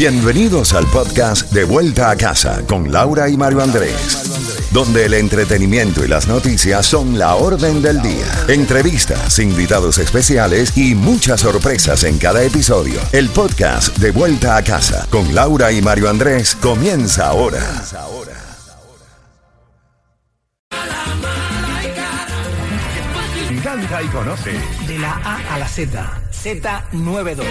Bienvenidos al podcast De Vuelta a Casa con Laura y Mario Andrés, donde el entretenimiento y las noticias son la orden del día. Entrevistas, invitados especiales y muchas sorpresas en cada episodio. El podcast De Vuelta a Casa con Laura y Mario Andrés comienza ahora. Canta y conoce. De la A a la Z. Z92.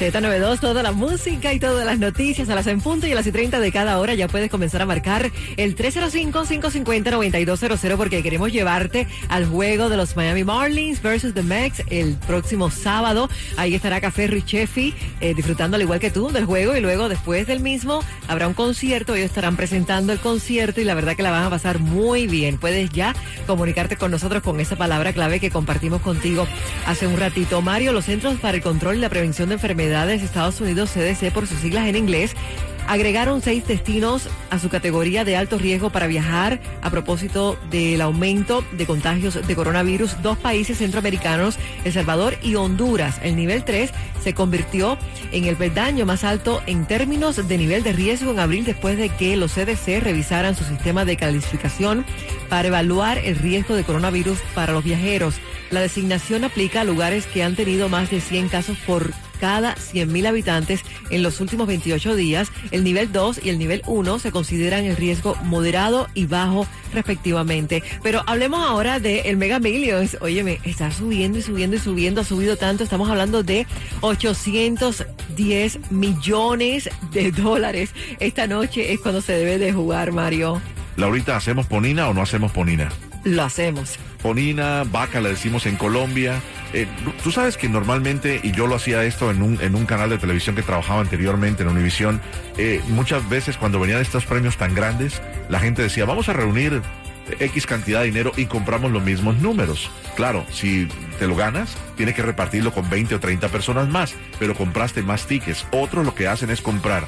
Z92, toda la música y todas las noticias a las en punto y a las y 30 de cada hora ya puedes comenzar a marcar el 305-550-9200 porque queremos llevarte al juego de los Miami Marlins versus the Mex el próximo sábado. Ahí estará Café Richefi eh, disfrutando al igual que tú del juego y luego después del mismo habrá un concierto. Ellos estarán presentando el concierto y la verdad que la van a pasar muy bien. Puedes ya comunicarte con nosotros con esa palabra clave que compartimos contigo hace un ratito. Mario, los Centros para el Control y la Prevención de Enfermedades Estados Unidos, CDC por sus siglas en inglés, agregaron seis destinos a su categoría de alto riesgo para viajar a propósito del aumento de contagios de coronavirus. Dos países centroamericanos, El Salvador y Honduras. El nivel 3 se convirtió en el peldaño más alto en términos de nivel de riesgo en abril después de que los CDC revisaran su sistema de calificación para evaluar el riesgo de coronavirus para los viajeros. La designación aplica a lugares que han tenido más de 100 casos por cada 100.000 habitantes en los últimos 28 días. El nivel 2 y el nivel 1 se consideran el riesgo moderado y bajo respectivamente. Pero hablemos ahora del el Mega Millions. Óyeme, está subiendo y subiendo y subiendo, ha subido tanto. Estamos hablando de 810 millones de dólares. Esta noche es cuando se debe de jugar, Mario. Laurita, ¿hacemos ponina o no hacemos ponina? Lo hacemos. Ponina, vaca, le decimos en Colombia. Eh, tú sabes que normalmente, y yo lo hacía esto en un, en un canal de televisión que trabajaba anteriormente en Univisión, eh, muchas veces cuando venían estos premios tan grandes, la gente decía, vamos a reunir X cantidad de dinero y compramos los mismos números. Claro, si te lo ganas, tienes que repartirlo con 20 o 30 personas más, pero compraste más tickets. Otros lo que hacen es comprar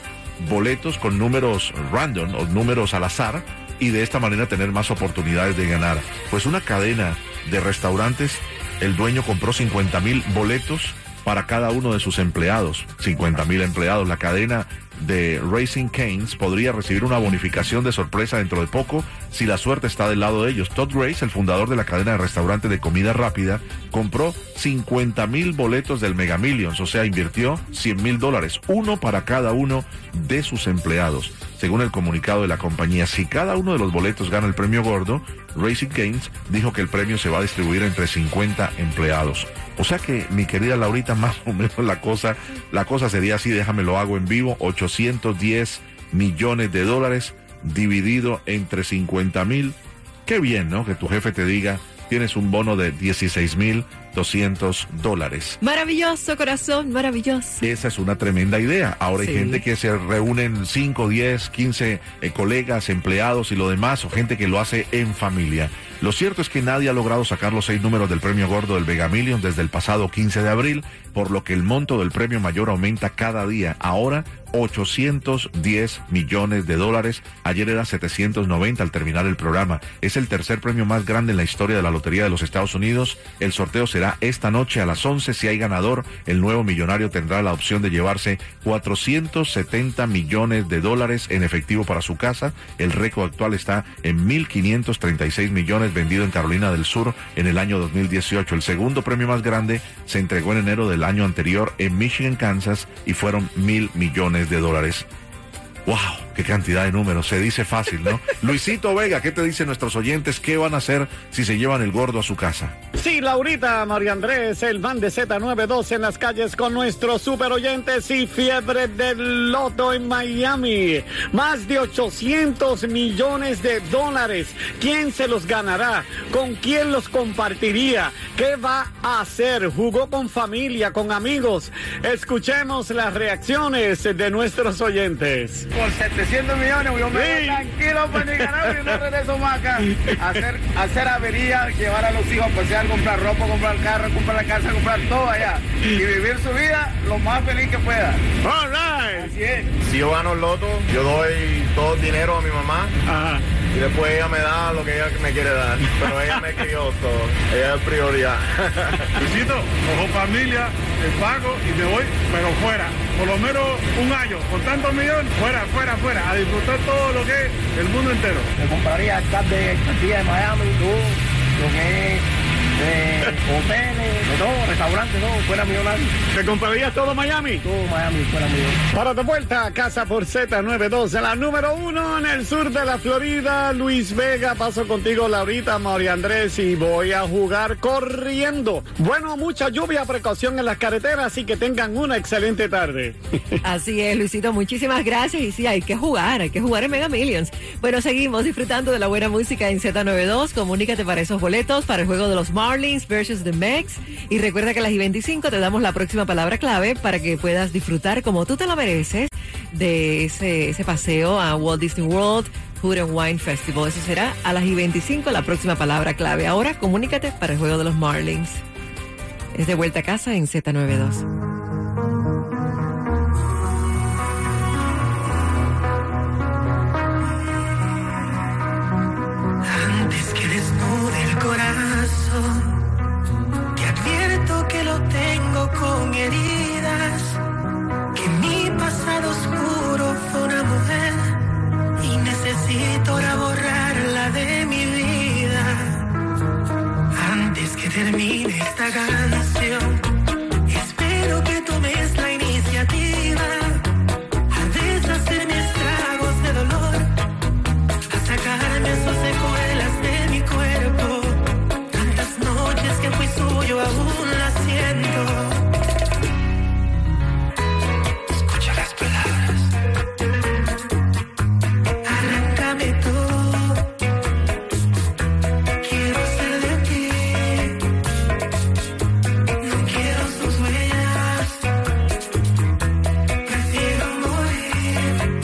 boletos con números random o números al azar y de esta manera tener más oportunidades de ganar. Pues una cadena de restaurantes, el dueño compró 50 mil boletos para cada uno de sus empleados, 50 mil empleados. La cadena de Racing Canes podría recibir una bonificación de sorpresa dentro de poco si la suerte está del lado de ellos. Todd Grace, el fundador de la cadena de restaurantes de comida rápida, compró 50 mil boletos del Mega Millions, o sea, invirtió 100 mil dólares, uno para cada uno de sus empleados. Según el comunicado de la compañía, si cada uno de los boletos gana el premio gordo, Racing Canes dijo que el premio se va a distribuir entre 50 empleados. O sea que, mi querida Laurita, más o menos la cosa, la cosa sería así, déjame lo hago en vivo, 810 millones de dólares dividido entre 50 mil. Qué bien, ¿no? Que tu jefe te diga, tienes un bono de 16 mil 200 dólares. Maravilloso, corazón, maravilloso. Esa es una tremenda idea. Ahora hay gente que se reúnen 5, 10, 15 colegas, empleados y lo demás, o gente que lo hace en familia. Lo cierto es que nadie ha logrado sacar los seis números del premio gordo del Vega Million desde el pasado 15 de abril, por lo que el monto del premio mayor aumenta cada día. Ahora 810 millones de dólares. Ayer era 790 al terminar el programa. Es el tercer premio más grande en la historia de la Lotería de los Estados Unidos. El sorteo esta noche a las 11. Si hay ganador, el nuevo millonario tendrá la opción de llevarse 470 millones de dólares en efectivo para su casa. El récord actual está en 1.536 millones vendido en Carolina del Sur en el año 2018. El segundo premio más grande se entregó en enero del año anterior en Michigan, Kansas y fueron mil millones de dólares. ¡Wow! ¡Qué cantidad de números! Se dice fácil, ¿no? Luisito Vega, ¿qué te dicen nuestros oyentes? ¿Qué van a hacer si se llevan el gordo a su casa? Sí, Laurita, María Andrés, el van de Z92 en las calles con nuestros super oyentes y fiebre del loto en Miami. Más de 800 millones de dólares. ¿Quién se los ganará? ¿Con quién los compartiría? ¿Qué va a hacer? ¿Jugó con familia, con amigos? Escuchemos las reacciones de nuestros oyentes. Por 700 millones, yo me voy tranquilo para Nicaragua y no regreso más acá. Hacer, hacer avería, llevar a los hijos a pasear, comprar ropa, comprar carro, comprar la casa, comprar todo allá. Y vivir su vida lo más feliz que pueda. All right. Así es. Si yo gano el loto, yo doy todo el dinero a mi mamá y después ella me da lo que ella me quiere dar. Pero ella me crió todo, ella es prioridad. Visito, cojo familia, te pago y me voy, pero fuera. Por lo menos un año, con tantos millones, fuera, fuera, fuera, a disfrutar todo lo que es el mundo entero. Me compraría el de Castilla de Miami, todo lo que es de hoteles, de todo, restaurantes, todo, fuera millonario. ¿Te comprarías todo Miami? Todo Miami fuera millonario. Para de vuelta a casa por Z92, la número uno en el sur de la Florida, Luis Vega. Paso contigo, Laurita, María Andrés, y voy a jugar corriendo. Bueno, mucha lluvia, precaución en las carreteras y que tengan una excelente tarde. Así es, Luisito, muchísimas gracias. Y sí, hay que jugar, hay que jugar en Mega Millions. Bueno, seguimos disfrutando de la buena música en Z92. Comunícate para esos boletos para el juego de los Marlins versus the Mex. Y recuerda que a las y 25 te damos la próxima palabra clave para que puedas disfrutar como tú te la mereces de ese, ese paseo a Walt Disney World. Food and Wine Festival. Eso será a las y 25 la próxima palabra clave. Ahora comunícate para el juego de los Marlins. Es de vuelta a casa en Z92. Tengo con heridas, que mi pasado oscuro fue una mujer y necesito ahora borrarla de mi vida. Antes que termine esta guerra